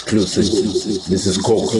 Exclusive. This is Coke.